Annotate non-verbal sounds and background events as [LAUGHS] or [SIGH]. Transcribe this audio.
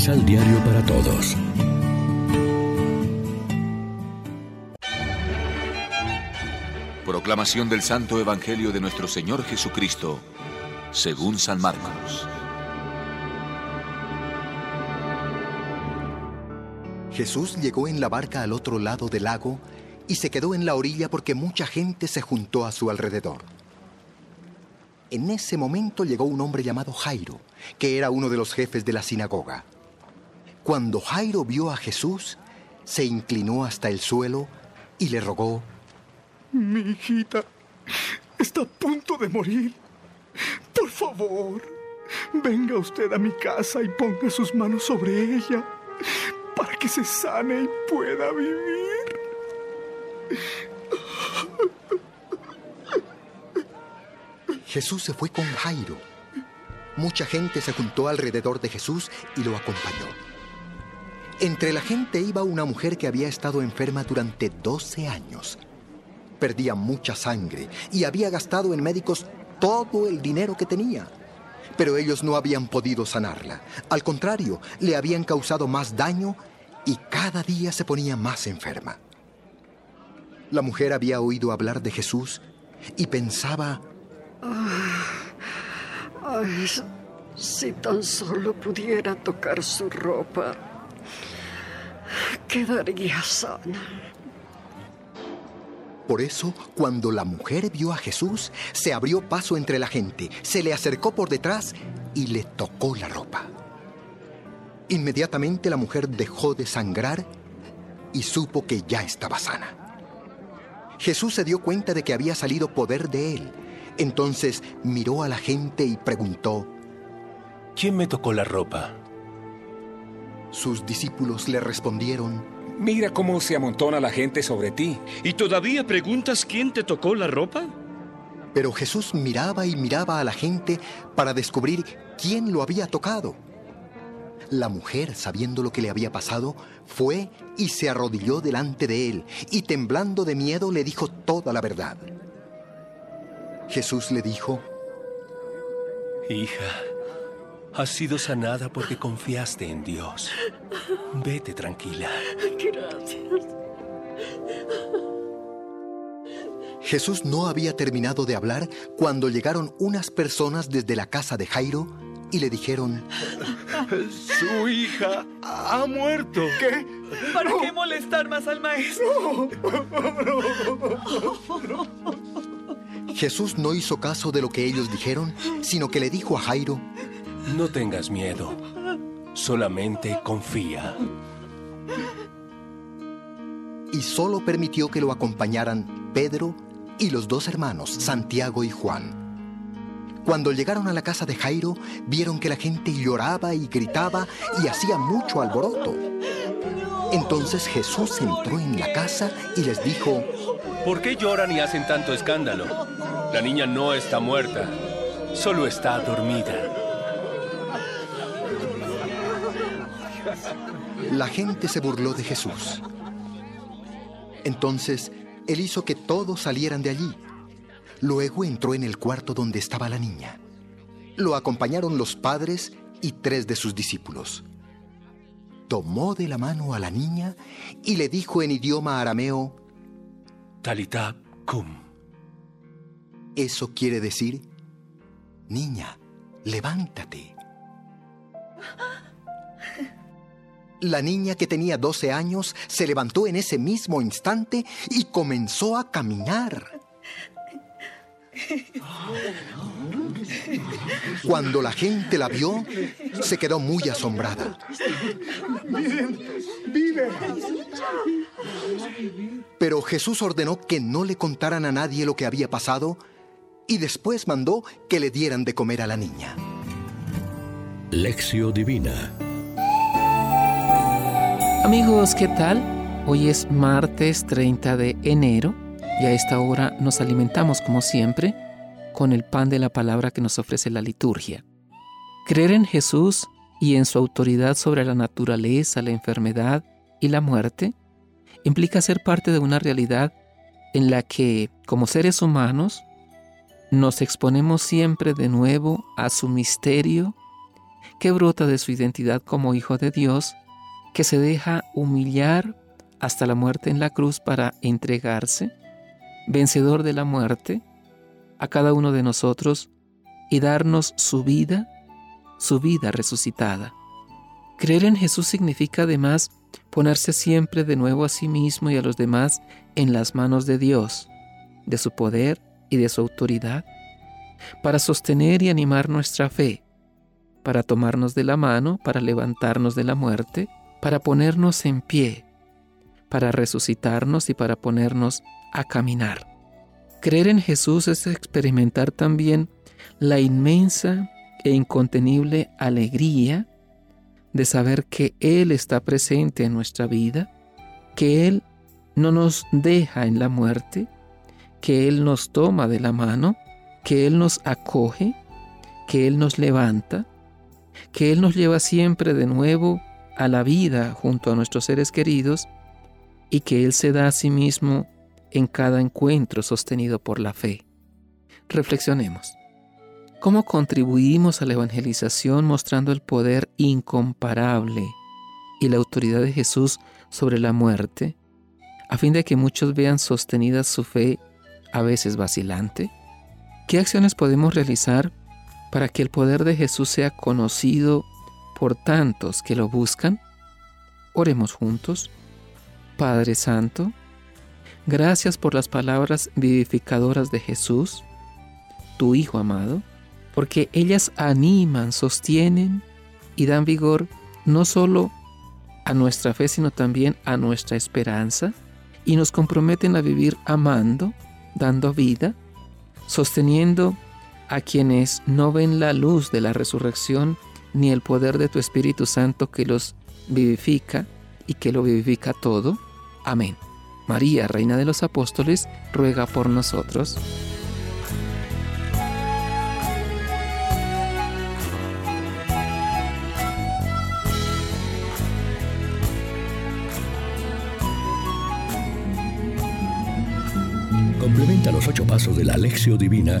Misal Diario para Todos. Proclamación del Santo Evangelio de nuestro Señor Jesucristo, según San Marcos. Jesús llegó en la barca al otro lado del lago y se quedó en la orilla porque mucha gente se juntó a su alrededor. En ese momento llegó un hombre llamado Jairo, que era uno de los jefes de la sinagoga. Cuando Jairo vio a Jesús, se inclinó hasta el suelo y le rogó, Mi hijita está a punto de morir. Por favor, venga usted a mi casa y ponga sus manos sobre ella para que se sane y pueda vivir. Jesús se fue con Jairo. Mucha gente se juntó alrededor de Jesús y lo acompañó. Entre la gente iba una mujer que había estado enferma durante 12 años. Perdía mucha sangre y había gastado en médicos todo el dinero que tenía. Pero ellos no habían podido sanarla. Al contrario, le habían causado más daño y cada día se ponía más enferma. La mujer había oído hablar de Jesús y pensaba, Ay, si tan solo pudiera tocar su ropa, quedaría sana. Por eso, cuando la mujer vio a Jesús, se abrió paso entre la gente, se le acercó por detrás y le tocó la ropa. Inmediatamente la mujer dejó de sangrar y supo que ya estaba sana. Jesús se dio cuenta de que había salido poder de él. Entonces miró a la gente y preguntó, ¿Quién me tocó la ropa? Sus discípulos le respondieron, Mira cómo se amontona la gente sobre ti. ¿Y todavía preguntas quién te tocó la ropa? Pero Jesús miraba y miraba a la gente para descubrir quién lo había tocado. La mujer, sabiendo lo que le había pasado, fue y se arrodilló delante de él y temblando de miedo le dijo toda la verdad. Jesús le dijo, Hija, has sido sanada porque confiaste en Dios. Vete tranquila. Gracias. Jesús no había terminado de hablar cuando llegaron unas personas desde la casa de Jairo y le dijeron, Su hija ha muerto. ¿Qué? ¿Para qué molestar más al maestro? [LAUGHS] Jesús no hizo caso de lo que ellos dijeron, sino que le dijo a Jairo, No tengas miedo, solamente confía. y solo permitió que lo acompañaran Pedro y los dos hermanos, Santiago y Juan. Cuando llegaron a la casa de Jairo, vieron que la gente lloraba y gritaba y hacía mucho alboroto. Entonces Jesús entró en la casa y les dijo, ¿Por qué lloran y hacen tanto escándalo? La niña no está muerta, solo está dormida. La gente se burló de Jesús. Entonces, él hizo que todos salieran de allí. Luego entró en el cuarto donde estaba la niña. Lo acompañaron los padres y tres de sus discípulos. Tomó de la mano a la niña y le dijo en idioma arameo, Talitá cum. eso quiere decir, niña, levántate. La niña que tenía 12 años se levantó en ese mismo instante y comenzó a caminar. Cuando la gente la vio, se quedó muy asombrada. Miren, vive. Pero Jesús ordenó que no le contaran a nadie lo que había pasado y después mandó que le dieran de comer a la niña. Lección Divina. Amigos, ¿qué tal? Hoy es martes 30 de enero y a esta hora nos alimentamos como siempre con el pan de la palabra que nos ofrece la liturgia. Creer en Jesús y en su autoridad sobre la naturaleza, la enfermedad y la muerte implica ser parte de una realidad en la que, como seres humanos, nos exponemos siempre de nuevo a su misterio que brota de su identidad como hijo de Dios, que se deja humillar hasta la muerte en la cruz para entregarse, vencedor de la muerte, a cada uno de nosotros y darnos su vida, su vida resucitada. Creer en Jesús significa además ponerse siempre de nuevo a sí mismo y a los demás en las manos de Dios, de su poder y de su autoridad, para sostener y animar nuestra fe, para tomarnos de la mano, para levantarnos de la muerte, para ponernos en pie, para resucitarnos y para ponernos a caminar. Creer en Jesús es experimentar también la inmensa e incontenible alegría de saber que Él está presente en nuestra vida, que Él no nos deja en la muerte, que Él nos toma de la mano, que Él nos acoge, que Él nos levanta, que Él nos lleva siempre de nuevo a la vida junto a nuestros seres queridos y que Él se da a sí mismo en cada encuentro sostenido por la fe. Reflexionemos. ¿Cómo contribuimos a la evangelización mostrando el poder incomparable y la autoridad de Jesús sobre la muerte, a fin de que muchos vean sostenida su fe, a veces vacilante? ¿Qué acciones podemos realizar para que el poder de Jesús sea conocido por tantos que lo buscan? Oremos juntos. Padre Santo, gracias por las palabras vivificadoras de Jesús, tu Hijo amado, porque ellas animan, sostienen y dan vigor no solo a nuestra fe, sino también a nuestra esperanza, y nos comprometen a vivir amando, dando vida, sosteniendo a quienes no ven la luz de la resurrección ni el poder de tu Espíritu Santo que los vivifica y que lo vivifica todo. Amén. María, Reina de los Apóstoles, ruega por nosotros. Complementa los ocho pasos de la Alexio Divina